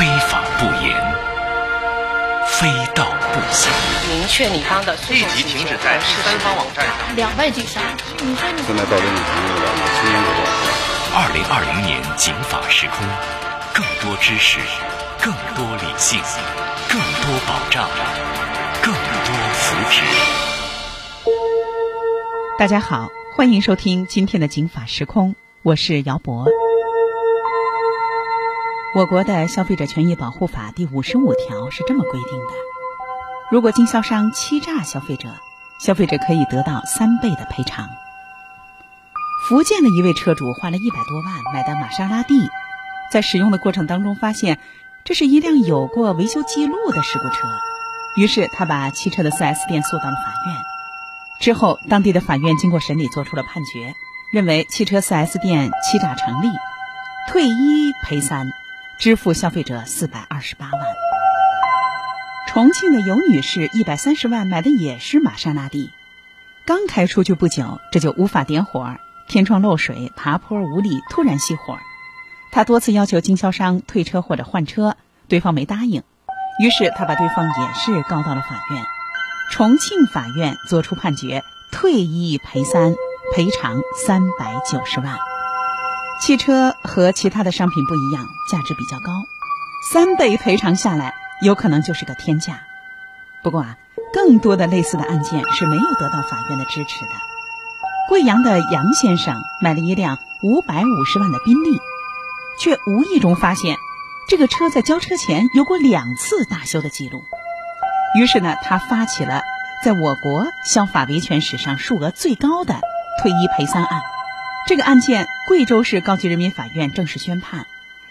非法不严，非道不行。明确你方的立即停止在第三方网站上。两败俱伤。你说你现在到这种程度了，我亲眼给二零二零年警法时空，更多知识，更多理性，更多保障，更多福祉。大家好，欢迎收听今天的警法时空，我是姚博。我国的消费者权益保护法第五十五条是这么规定的：如果经销商欺诈消费者，消费者可以得到三倍的赔偿。福建的一位车主花了一百多万买的玛莎拉蒂，在使用的过程当中发现，这是一辆有过维修记录的事故车，于是他把汽车的 4S 店诉到了法院。之后，当地的法院经过审理，做出了判决，认为汽车 4S 店欺诈成立，退一赔三，支付消费者四百二十八万。重庆的尤女士一百三十万买的也是玛莎拉蒂，刚开出去不久，这就无法点火。天窗漏水，爬坡无力，突然熄火。他多次要求经销商退车或者换车，对方没答应。于是他把对方也是告到了法院。重庆法院作出判决，退一赔三，赔偿三百九十万。汽车和其他的商品不一样，价值比较高，三倍赔偿下来，有可能就是个天价。不过啊，更多的类似的案件是没有得到法院的支持的。贵阳的杨先生买了一辆五百五十万的宾利，却无意中发现这个车在交车前有过两次大修的记录。于是呢，他发起了在我国消法维权史上数额最高的退一赔三案。这个案件，贵州市高级人民法院正式宣判：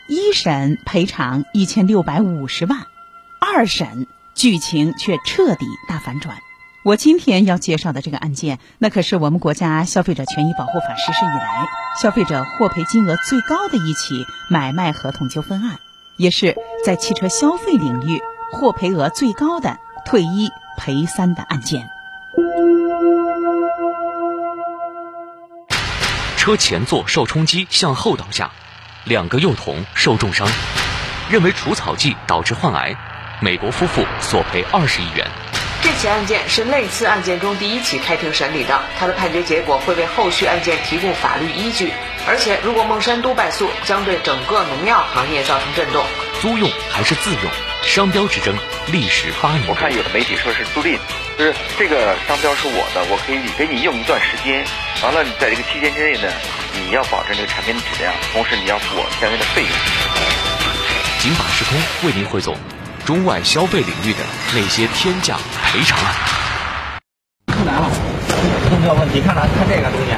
一审赔偿一千六百五十万，二审剧情却彻底大反转。我今天要介绍的这个案件，那可是我们国家消费者权益保护法实施以来，消费者获赔金额最高的一起买卖合同纠纷案，也是在汽车消费领域获赔额最高的退一赔三的案件。车前座受冲击向后倒下，两个幼童受重伤，认为除草剂导致患癌，美国夫妇索赔二十亿元。这起案件是类似案件中第一起开庭审理的，他的判决结果会为后续案件提供法律依据。而且，如果孟山都败诉，将对整个农药行业造成震动。租用还是自用？商标之争历时八年。我看有的媒体说是租赁，就是这个商标是我的，我可以给你用一段时间，完了你在这个期间之内呢，你要保证这个产品的质量，同时你要付我相应的费用。警法时空为您汇总。中外消费领域的那些天价赔偿案。看来了，没有问题。看哪？看这个东西，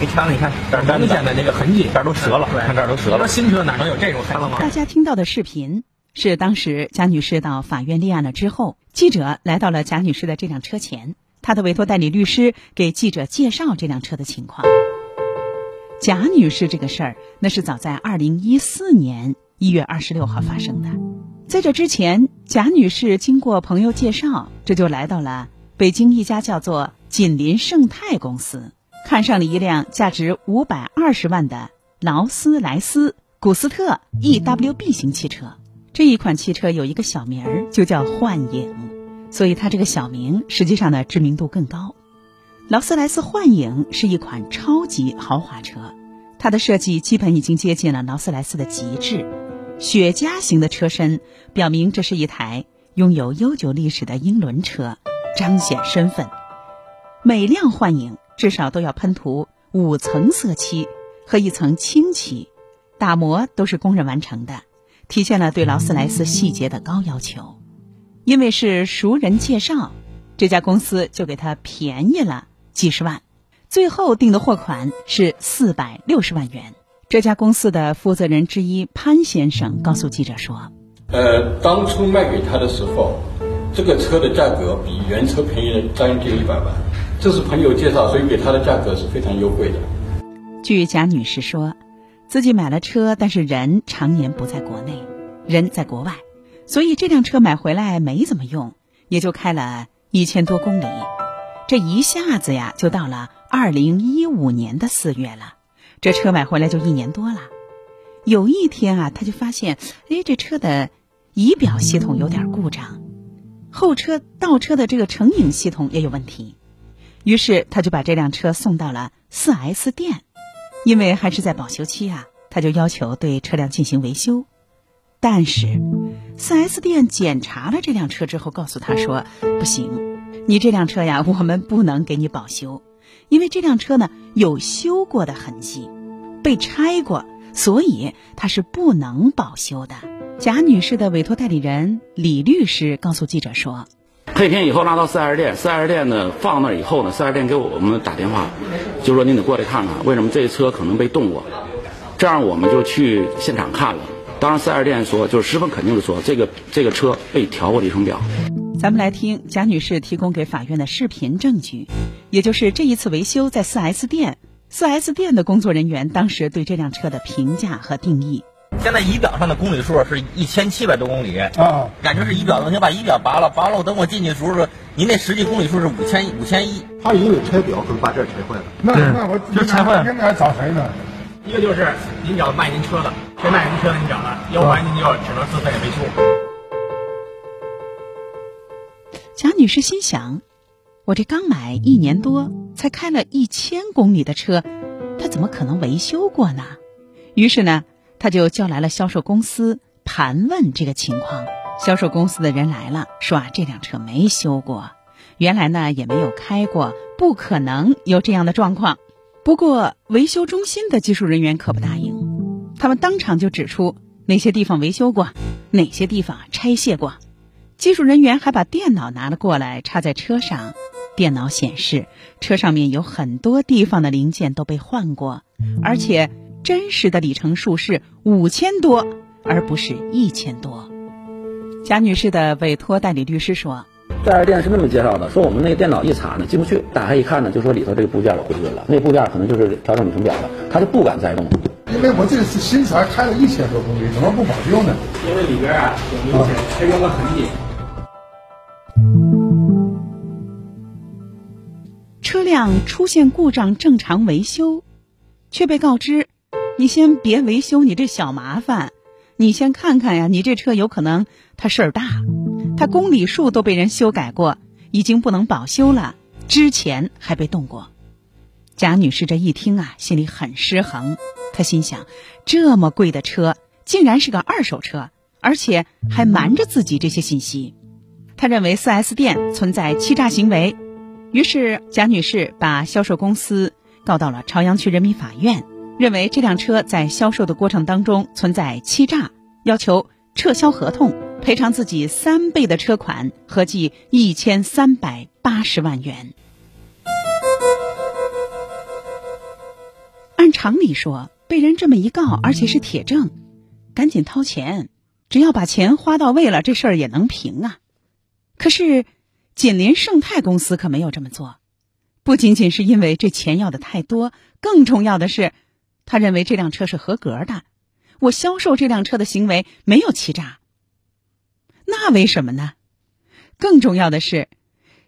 你看，你看，这儿明显的那个痕迹，这儿都折了，看这儿都折了。说新车哪能有这种痕了吗？大家听到的视频是当时贾女士到法院立案了之后，记者来到了贾女士的这辆车前，她的委托代理律师给记者介绍这辆车的情况。贾女士这个事儿，那是早在二零一四年一月二十六号发生的。在这之前，贾女士经过朋友介绍，这就来到了北京一家叫做锦麟盛泰公司，看上了一辆价值五百二十万的劳斯莱斯古斯特 EWB 型汽车。这一款汽车有一个小名儿，就叫幻影，所以它这个小名实际上呢知名度更高。劳斯莱斯幻影是一款超级豪华车，它的设计基本已经接近了劳斯莱斯的极致。雪茄型的车身表明这是一台拥有悠久历史的英伦车，彰显身份。每辆幻影至少都要喷涂五层色漆和一层清漆，打磨都是工人完成的，体现了对劳斯莱斯细节的高要求。因为是熟人介绍，这家公司就给他便宜了几十万，最后定的货款是四百六十万元。这家公司的负责人之一潘先生告诉记者说：“呃，当初卖给他的时候，这个车的价格比原车便宜了将近一百万。这是朋友介绍，所以给他的价格是非常优惠的。”据贾女士说，自己买了车，但是人常年不在国内，人在国外，所以这辆车买回来没怎么用，也就开了一千多公里。这一下子呀，就到了二零一五年的四月了。这车买回来就一年多了，有一天啊，他就发现，哎，这车的仪表系统有点故障，后车倒车的这个成影系统也有问题。于是他就把这辆车送到了 4S 店，因为还是在保修期啊，他就要求对车辆进行维修。但是，4S 店检查了这辆车之后，告诉他说：“不行，你这辆车呀，我们不能给你保修，因为这辆车呢有修过的痕迹，被拆过，所以它是不能保修的。”贾女士的委托代理人李律师告诉记者说。那天以后拉到四 S 店，四 S 店呢放那以后呢，四 S 店给我们打电话，就说您得过来看看，为什么这车可能被动过。这样我们就去现场看了。当然，四 S 店说就是十分肯定的说，这个这个车被调过里程表。咱们来听贾女士提供给法院的视频证据，也就是这一次维修在四 S 店，四 S 店的工作人员当时对这辆车的评价和定义。现在仪表上的公里数是一千七百多公里啊，感觉是仪表问题，把仪表拔了，拔了我等我进去的时候，您那实际公里数是五千五千一。他因为拆表，可能把这拆坏了。那那我就拆坏了。应该找谁呢？一个就是您找卖您车的，谁卖您车的你找他，要不然您就要只能自费维修。贾女士心想：我这刚买一年多，才开了一千公里的车，他怎么可能维修过呢？于是呢。他就叫来了销售公司盘问这个情况，销售公司的人来了，说啊这辆车没修过，原来呢也没有开过，不可能有这样的状况。不过维修中心的技术人员可不答应，他们当场就指出哪些地方维修过，哪些地方拆卸过。技术人员还把电脑拿了过来插在车上，电脑显示车上面有很多地方的零件都被换过，而且。真实的里程数是五千多，而不是一千多。贾女士的委托代理律师说：“四 S 店是那么介绍的，说我们那个电脑一查呢，进不去。打开一看呢，就说里头这个部件有回归了，那部件可能就是调整里程表的，他就不敢再动。因为我这次新车开了一千多公里，怎么不保修呢？因为里边啊有明显拆装的痕迹。车辆出现故障，正常维修，却被告知。”你先别维修，你这小麻烦，你先看看呀。你这车有可能它事儿大，它公里数都被人修改过，已经不能保修了。之前还被动过。贾女士这一听啊，心里很失衡。她心想，这么贵的车竟然是个二手车，而且还瞒着自己这些信息。她认为 4S 店存在欺诈行为，于是贾女士把销售公司告到了朝阳区人民法院。认为这辆车在销售的过程当中存在欺诈，要求撤销合同，赔偿自己三倍的车款，合计一千三百八十万元。按常理说，被人这么一告，而且是铁证，赶紧掏钱，只要把钱花到位了，这事儿也能平啊。可是锦林盛泰公司可没有这么做，不仅仅是因为这钱要的太多，更重要的是。他认为这辆车是合格的，我销售这辆车的行为没有欺诈。那为什么呢？更重要的是，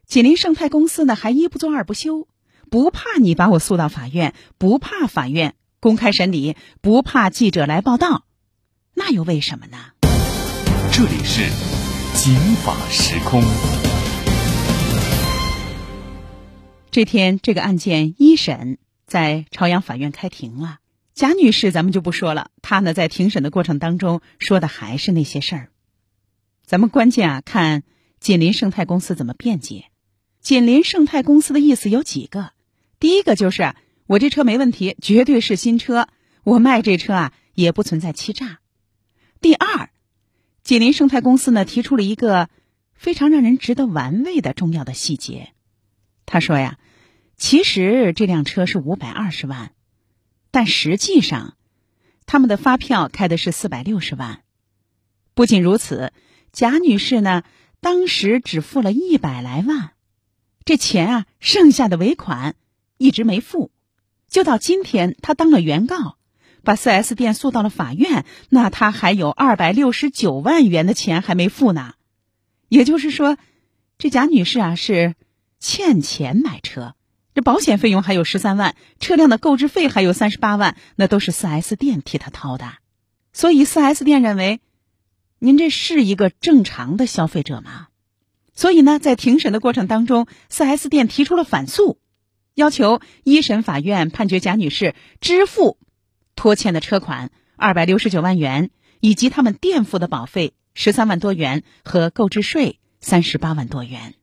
锦林盛泰公司呢还一不做二不休，不怕你把我诉到法院，不怕法院公开审理，不怕记者来报道，那又为什么呢？这里是警法时空。这天，这个案件一审在朝阳法院开庭了。贾女士，咱们就不说了。她呢，在庭审的过程当中说的还是那些事儿。咱们关键啊，看锦林盛泰公司怎么辩解。锦林盛泰公司的意思有几个？第一个就是我这车没问题，绝对是新车，我卖这车啊也不存在欺诈。第二，锦林盛泰公司呢提出了一个非常让人值得玩味的重要的细节。他说呀，其实这辆车是五百二十万。但实际上，他们的发票开的是四百六十万。不仅如此，贾女士呢，当时只付了一百来万，这钱啊，剩下的尾款一直没付。就到今天，她当了原告，把四 S 店诉到了法院，那她还有二百六十九万元的钱还没付呢。也就是说，这贾女士啊，是欠钱买车。这保险费用还有十三万，车辆的购置费还有三十八万，那都是四 S 店替他掏的。所以四 S 店认为，您这是一个正常的消费者吗？所以呢，在庭审的过程当中，4S 店提出了反诉，要求一审法院判决贾女士支付拖欠的车款二百六十九万元，以及他们垫付的保费十三万多元和购置税三十八万多元。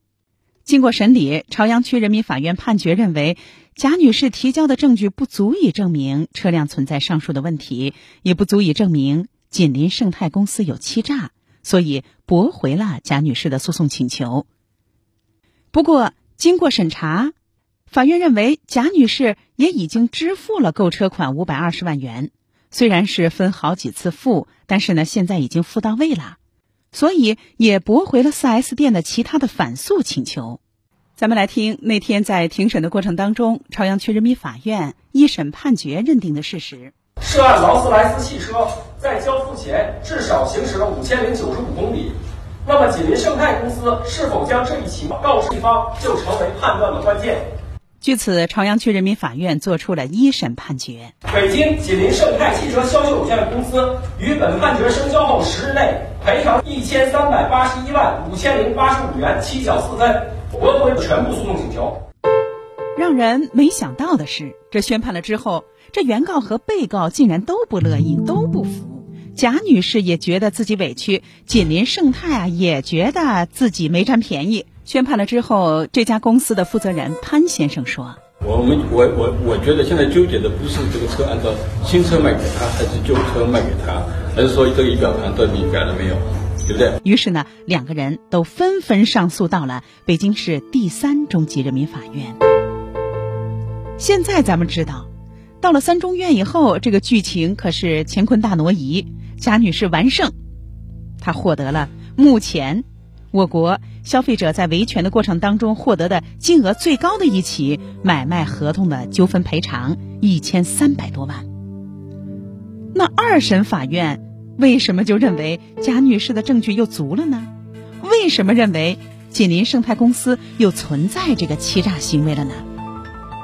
经过审理，朝阳区人民法院判决认为，贾女士提交的证据不足以证明车辆存在上述的问题，也不足以证明锦麟盛泰公司有欺诈，所以驳回了贾女士的诉讼请求。不过，经过审查，法院认为贾女士也已经支付了购车款五百二十万元，虽然是分好几次付，但是呢，现在已经付到位了。所以也驳回了 4S 店的其他的反诉请求。咱们来听那天在庭审的过程当中，朝阳区人民法院一审判决认定的事实：涉案劳斯莱斯汽车在交付前至少行驶了五千零九十五公里。那么锦麟盛泰公司是否将这一起告知一方，就成为判断的关键。据此，朝阳区人民法院作出了一审判决：北京锦麟盛泰汽车销售有限公司于本判决生效后十日内赔偿一千三百八十一万五千零八十五元，七角四分，驳回全部诉讼请求。让人没想到的是，这宣判了之后，这原告和被告竟然都不乐意，都不服。贾女士也觉得自己委屈，锦麟盛泰啊也觉得自己没占便宜。宣判了之后，这家公司的负责人潘先生说：“我们我我我觉得现在纠结的不是这个车按照新车卖给他还是旧车卖给他，而是说这个仪表盘到底改了没有，对不对？”于是呢，两个人都纷纷上诉到了北京市第三中级人民法院。现在咱们知道，到了三中院以后，这个剧情可是乾坤大挪移，贾女士完胜，她获得了目前。我国消费者在维权的过程当中获得的金额最高的一起买卖合同的纠纷赔偿一千三百多万。那二审法院为什么就认为贾女士的证据又足了呢？为什么认为锦麟盛泰公司又存在这个欺诈行为了呢？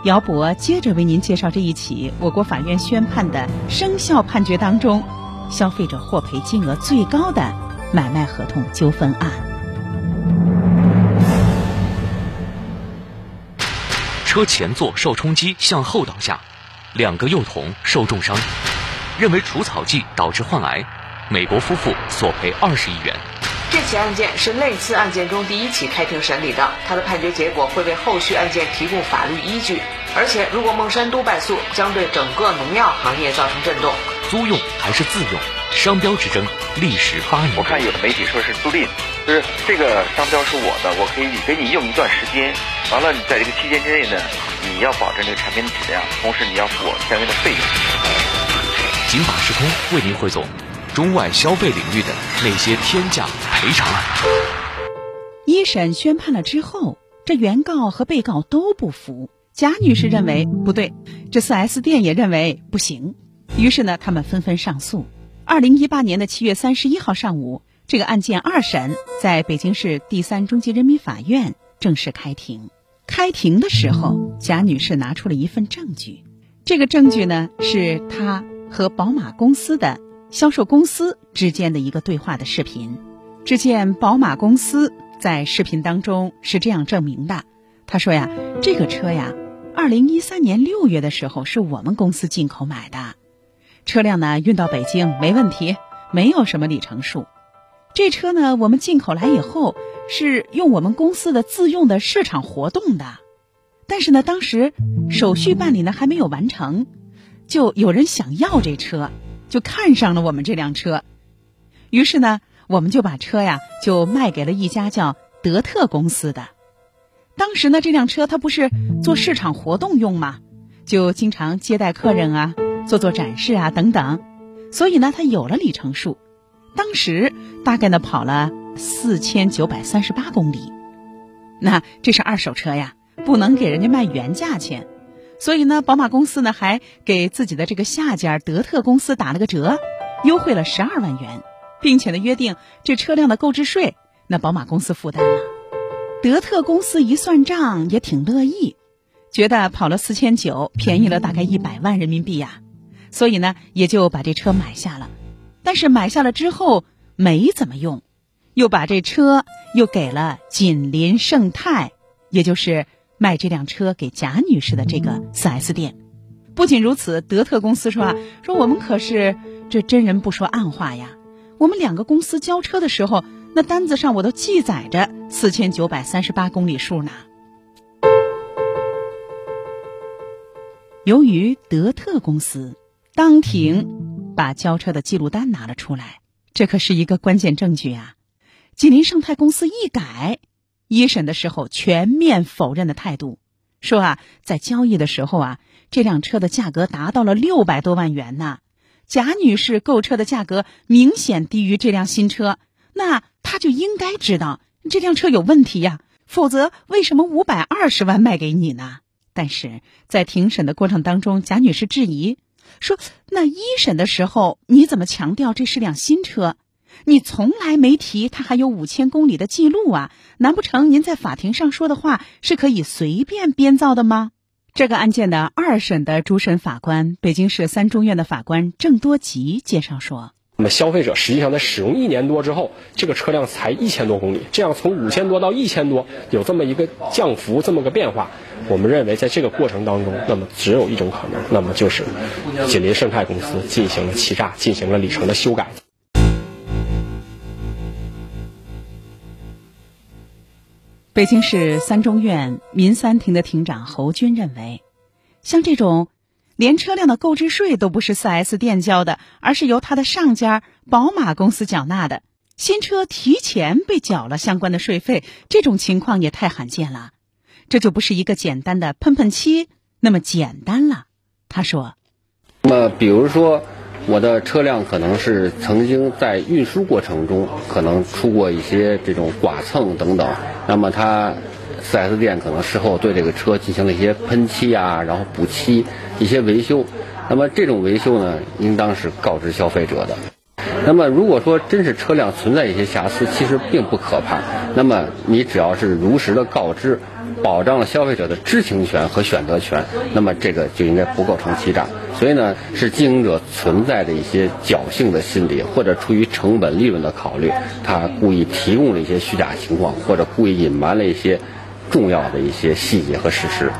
姚博接着为您介绍这一起我国法院宣判的生效判决当中，消费者获赔金额最高的买卖合同纠纷案。车前座受冲击向后倒下，两个幼童受重伤，认为除草剂导致患癌，美国夫妇索赔二十亿元。这起案件是类似案件中第一起开庭审理的，它的判决结果会为后续案件提供法律依据。而且，如果孟山都败诉，将对整个农药行业造成震动。租用还是自用？商标之争历时八年。我看有的媒体说是租赁，就是这个商标是我的，我可以给你用一段时间。完了，你在这个期间之内呢，你要保证这个产品的质量，同时你要付我相应的费用。警法时空为您汇总中外消费领域的那些天价赔偿案。一审宣判了之后，这原告和被告都不服。贾女士认为不对，这 4S 店也认为不行。于是呢，他们纷纷上诉。二零一八年的七月三十一号上午，这个案件二审在北京市第三中级人民法院正式开庭。开庭的时候，贾女士拿出了一份证据，这个证据呢是她和宝马公司的销售公司之间的一个对话的视频。只见宝马公司在视频当中是这样证明的：“他说呀，这个车呀，二零一三年六月的时候是我们公司进口买的，车辆呢运到北京没问题，没有什么里程数。这车呢，我们进口来以后。”是用我们公司的自用的市场活动的，但是呢，当时手续办理呢还没有完成，就有人想要这车，就看上了我们这辆车，于是呢，我们就把车呀就卖给了一家叫德特公司的。当时呢，这辆车它不是做市场活动用吗？就经常接待客人啊，做做展示啊等等，所以呢，它有了里程数，当时大概呢跑了。四千九百三十八公里，那这是二手车呀，不能给人家卖原价钱，所以呢，宝马公司呢还给自己的这个下家德特公司打了个折，优惠了十二万元，并且呢约定这车辆的购置税，那宝马公司负担了。德特公司一算账也挺乐意，觉得跑了四千九，便宜了大概一百万人民币呀，所以呢也就把这车买下了。但是买下了之后。没怎么用，又把这车又给了锦麟盛泰，也就是卖这辆车给贾女士的这个 4S 店。不仅如此，德特公司说啊，说我们可是这真人不说暗话呀。我们两个公司交车的时候，那单子上我都记载着四千九百三十八公里数呢。由于德特公司当庭把交车的记录单拿了出来，这可是一个关键证据啊！吉林盛泰公司一改一审的时候全面否认的态度，说啊，在交易的时候啊。这辆车的价格达到了六百多万元呢，贾女士购车的价格明显低于这辆新车，那她就应该知道这辆车有问题呀，否则为什么五百二十万卖给你呢？但是在庭审的过程当中，贾女士质疑说：“那一审的时候你怎么强调这是辆新车？你从来没提它还有五千公里的记录啊？难不成您在法庭上说的话是可以随便编造的吗？”这个案件的二审的主审法官，北京市三中院的法官郑多吉介绍说：“那么消费者实际上在使用一年多之后，这个车辆才一千多公里，这样从五千多到一千多，有这么一个降幅，这么个变化。我们认为，在这个过程当中，那么只有一种可能，那么就是锦麟盛泰公司进行了欺诈，进行了里程的修改。”北京市三中院民三庭的庭长侯军认为，像这种连车辆的购置税都不是 4S 店交的，而是由他的上家宝马公司缴纳的，新车提前被缴了相关的税费，这种情况也太罕见了，这就不是一个简单的喷喷漆那么简单了。他说：“那么，比如说。”我的车辆可能是曾经在运输过程中可能出过一些这种剐蹭等等，那么它 4S 店可能事后对这个车进行了一些喷漆啊，然后补漆一些维修，那么这种维修呢，应当是告知消费者的。那么如果说真是车辆存在一些瑕疵，其实并不可怕，那么你只要是如实的告知。保障了消费者的知情权和选择权，那么这个就应该不构成欺诈。所以呢，是经营者存在的一些侥幸的心理，或者出于成本利润的考虑，他故意提供了一些虚假情况，或者故意隐瞒了一些重要的一些细节和事实。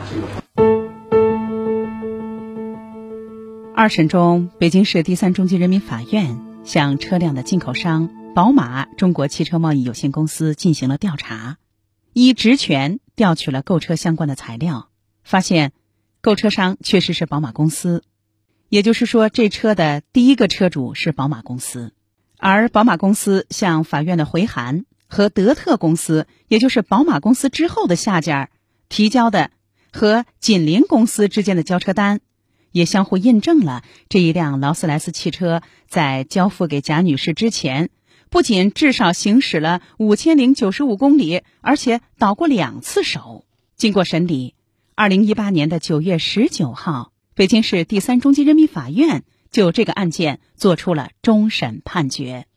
二审中，北京市第三中级人民法院向车辆的进口商宝马中国汽车贸易有限公司进行了调查。依职权调取了购车相关的材料，发现购车商确实是宝马公司，也就是说，这车的第一个车主是宝马公司，而宝马公司向法院的回函和德特公司，也就是宝马公司之后的下家提交的和锦麟公司之间的交车单，也相互印证了这一辆劳斯莱斯汽车在交付给贾女士之前。不仅至少行驶了五千零九十五公里，而且倒过两次手。经过审理，二零一八年的九月十九号，北京市第三中级人民法院就这个案件作出了终审判决。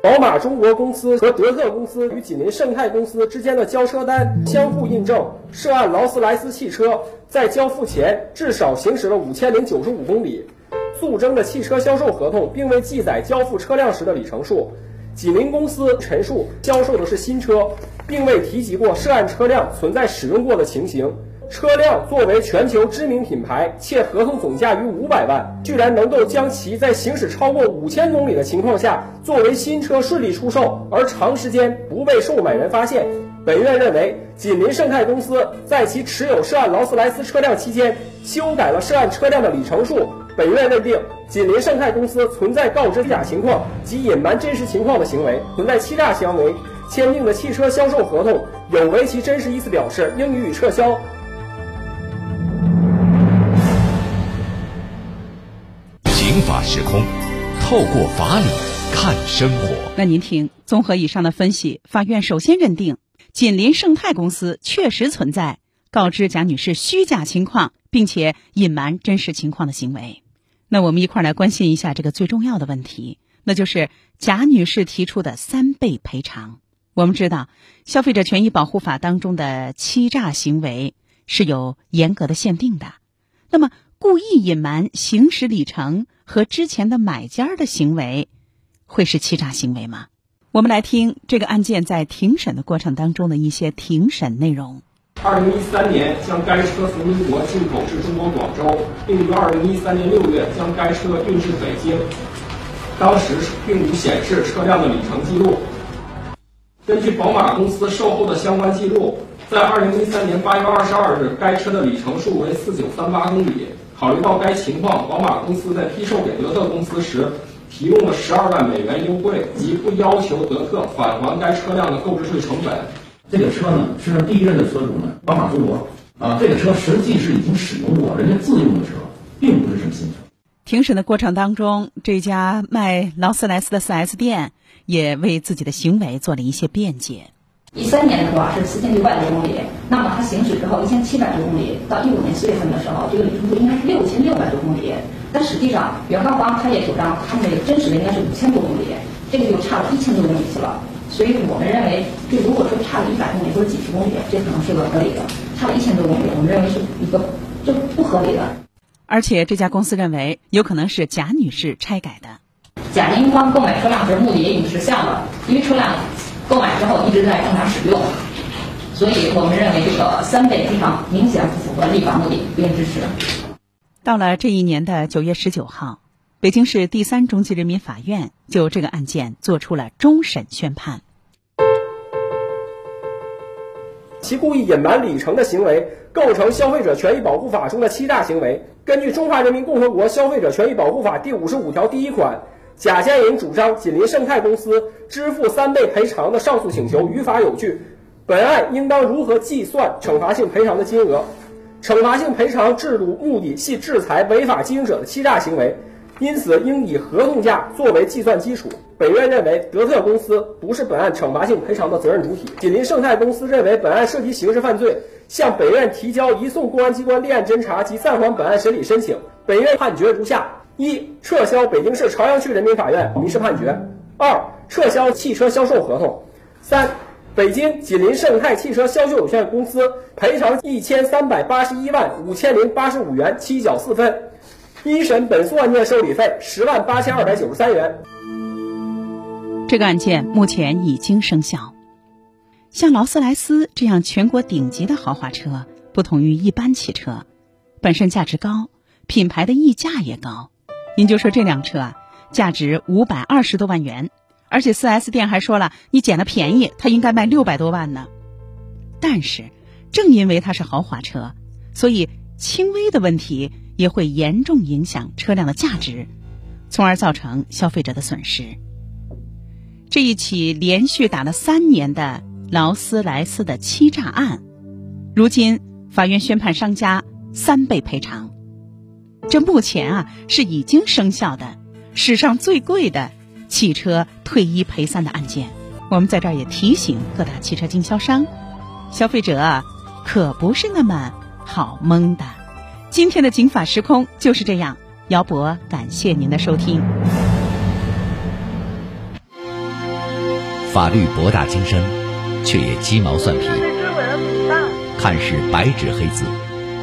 宝马中国公司和德特公司与锦麟盛泰公司之间的交车单相互印证，涉案劳斯莱斯汽车在交付前至少行驶了五千零九十五公里。诉争的汽车销售合同并未记载交付车辆时的里程数，锦麟公司陈述销售的是新车，并未提及过涉案车辆存在使用过的情形。车辆作为全球知名品牌，且合同总价逾五百万，居然能够将其在行驶超过五千公里的情况下作为新车顺利出售，而长时间不被售买人发现。本院认为，锦麟盛泰公司在其持有涉案劳斯莱斯车辆期间，修改了涉案车辆的里程数。本院认定，锦麟盛泰公司存在告知假情况及隐瞒真实情况的行为，存在欺诈行为。签订的汽车销售合同有违其真实意思表示，应予以撤销。法时空，透过法理看生活。那您听，综合以上的分析，法院首先认定，锦林盛泰公司确实存在告知贾女士虚假情况，并且隐瞒真实情况的行为。那我们一块儿来关心一下这个最重要的问题，那就是贾女士提出的三倍赔偿。我们知道，《消费者权益保护法》当中的欺诈行为是有严格的限定的。那么，故意隐瞒行驶里程和之前的买家的行为，会是欺诈行为吗？我们来听这个案件在庭审的过程当中的一些庭审内容。二零一三年将该车从英国进口至中国广州，并于二零一三年六月将该车运至北京。当时并无显示车辆的里程记录。根据宝马公司售后的相关记录，在二零一三年八月二十二日，该车的里程数为四九三八公里。考虑到该情况，宝马公司在批售给德特公司时，提供了十二万美元优惠，即不要求德特返还该车辆的购置税成本。这个车呢，是第一任的车主呢，宝马中国啊，这个车实际是已经使用过，人家自用的车，并不是什么新车。庭审的过程当中，这家卖劳斯莱斯的 4S 店也为自己的行为做了一些辩解。一三年的时候是四千六百多公里，那么它行驶之后一千七百多公里，到一五年四月份的时候，这个里程数应该是六千六百多公里，但实际上原告方他也主张他们这个真实的应该是五千多公里，这个就差了一千多公里去了。所以我们认为，就如果说差了一百公里或者几十公里，这可能是个合理的；差了一千多公里，我们认为是一个就不合理的。而且这家公司认为，有可能是贾女士拆改的。贾金芳购买车辆时目的也已经实现了，因为车辆购买之后一直在正常使用，所以我们认为这个三倍赔偿明显不符合立法目的，不应支持。到了这一年的九月十九号，北京市第三中级人民法院就这个案件作出了终审宣判。其故意隐瞒里程的行为构成《消费者权益保护法》中的欺诈行为。根据《中华人民共和国消费者权益保护法》第五十五条第一款，贾建营主张锦麟盛泰公司支付三倍赔偿的上诉请求于法有据。本案应当如何计算惩罚性赔偿的金额？惩罚性赔偿制度目的系制裁违法经营者的欺诈行为。因此，应以合同价作为计算基础。本院认为，德特公司不是本案惩罚性赔偿的责任主体。锦麟盛泰公司认为本案涉及刑事犯罪，向本院提交移送公安机关立案侦查及暂缓本案审理申请。本院判决如下：一、撤销北京市朝阳区人民法院民事判决；二、撤销汽车销售合同；三、北京锦麟盛泰汽车销售有限公司赔偿一千三百八十一万五千零八十五元，七角四分。一审本诉案件受理费十万八千二百九十三元。这个案件目前已经生效。像劳斯莱斯这样全国顶级的豪华车，不同于一般汽车，本身价值高，品牌的溢价也高。您就说这辆车啊，价值五百二十多万元，而且 4S 店还说了，你捡了便宜，它应该卖六百多万呢。但是，正因为它是豪华车，所以轻微的问题。也会严重影响车辆的价值，从而造成消费者的损失。这一起连续打了三年的劳斯莱斯的欺诈案，如今法院宣判商家三倍赔偿。这目前啊是已经生效的史上最贵的汽车退一赔三的案件。我们在这儿也提醒各大汽车经销商，消费者可不是那么好蒙的。今天的《警法时空》就是这样，姚博感谢您的收听。法律博大精深，却也鸡毛蒜皮，看似白纸黑字，